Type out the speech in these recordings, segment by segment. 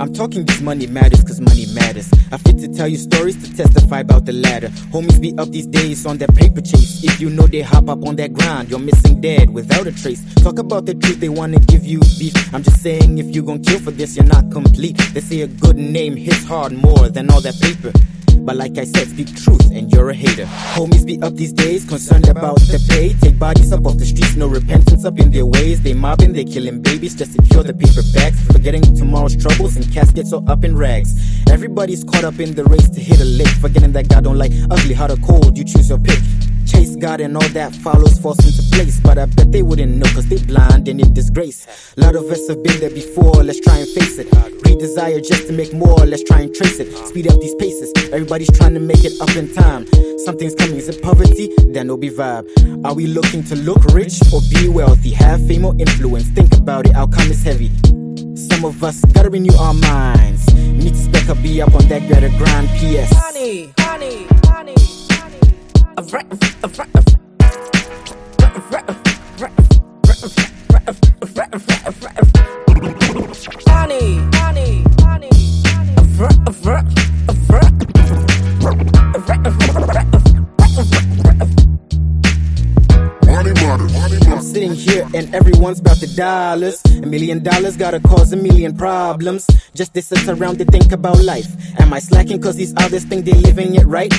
I'm talking this money matters cause money matters. I fit to tell you stories to testify about the latter. Homies be up these days on that paper chase. If you know they hop up on that grind, you're missing dead without a trace. Talk about the truth, they wanna give you beef. I'm just saying if you gon' kill for this, you're not complete. They say a good name hits hard more than all that paper. But like I said, speak truth and you're a hater. Homies be up these days, concerned about the pay. Take bodies up off the streets, no repentance up in their ways. They mobbing, they killing babies just to cure the paper bags. Forgetting tomorrow's troubles and caskets all up in rags. Everybody's caught up in the race to hit a lick. Forgetting that God don't like ugly, hot or cold, you choose your pick. Chase God and all that follows falls into place. But I bet they wouldn't know cause they blind and in disgrace. A lot of us have been there before, let's try and face it. Greed desire just to make more, let's try and trace it. Speed up these paces, everybody's trying to make it up in time. Something's coming, is it poverty? Then it'll be vibe. Are we looking to look rich or be wealthy? Have fame or influence? Think about it, outcome is heavy. Some of us gotta renew our minds. Need to spec up, be up on that better grind. PS. Honey, sitting here and everyone's about dollars. A million dollars gotta cause a million problems. Just they sit around to think about life. Am I slacking cause these others think they're living it right?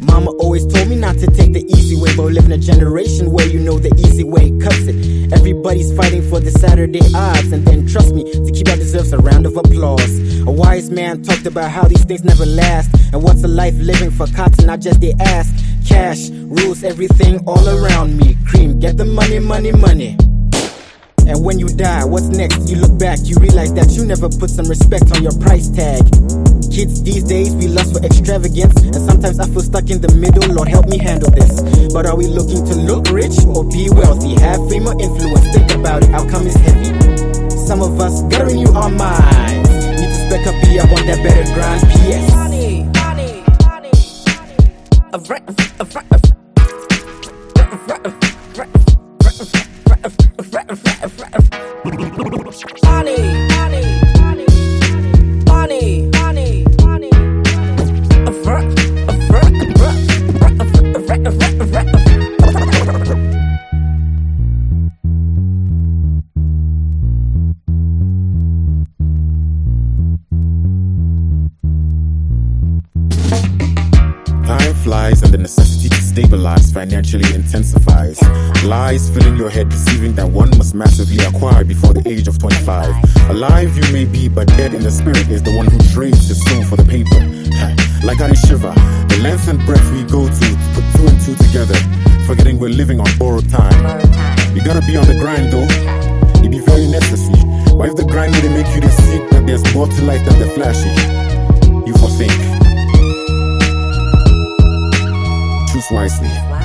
Mama always told me not to take the easy way, but we live in a generation where you know the easy way cuts it. Everybody's fighting for the Saturday odds, and then trust me, to keep up deserves a round of applause. A wise man talked about how these things never last, and what's a life living for cotton, not just their ass. Cash rules everything all around me. Cream, get the money, money, money. And when you die, what's next? You look back, you realize that you never put some respect on your price tag. Kids these days, we lust for extravagance, and sometimes I feel stuck in the middle. Lord, help me handle this. But are we looking to look rich or be wealthy? Have fame or influence? Think about it, outcome is heavy. Some of us gotta renew our minds. Need to spec up, be up on that better grind. PS. honey, honey, honey, honey. A ra- a ra- Flies and the necessity to stabilize financially intensifies. Lies fill in your head, deceiving that one must massively acquire before the age of 25. Alive you may be, but dead in the spirit is the one who trades his soul for the paper. Like Ari Shiva, the length and breadth we go to put two and two together, forgetting we're living on borrowed time. You gotta be on the grind though, it be very necessary. But if the grind didn't make you to see that there's more to life than the flashy, you for Swiftly.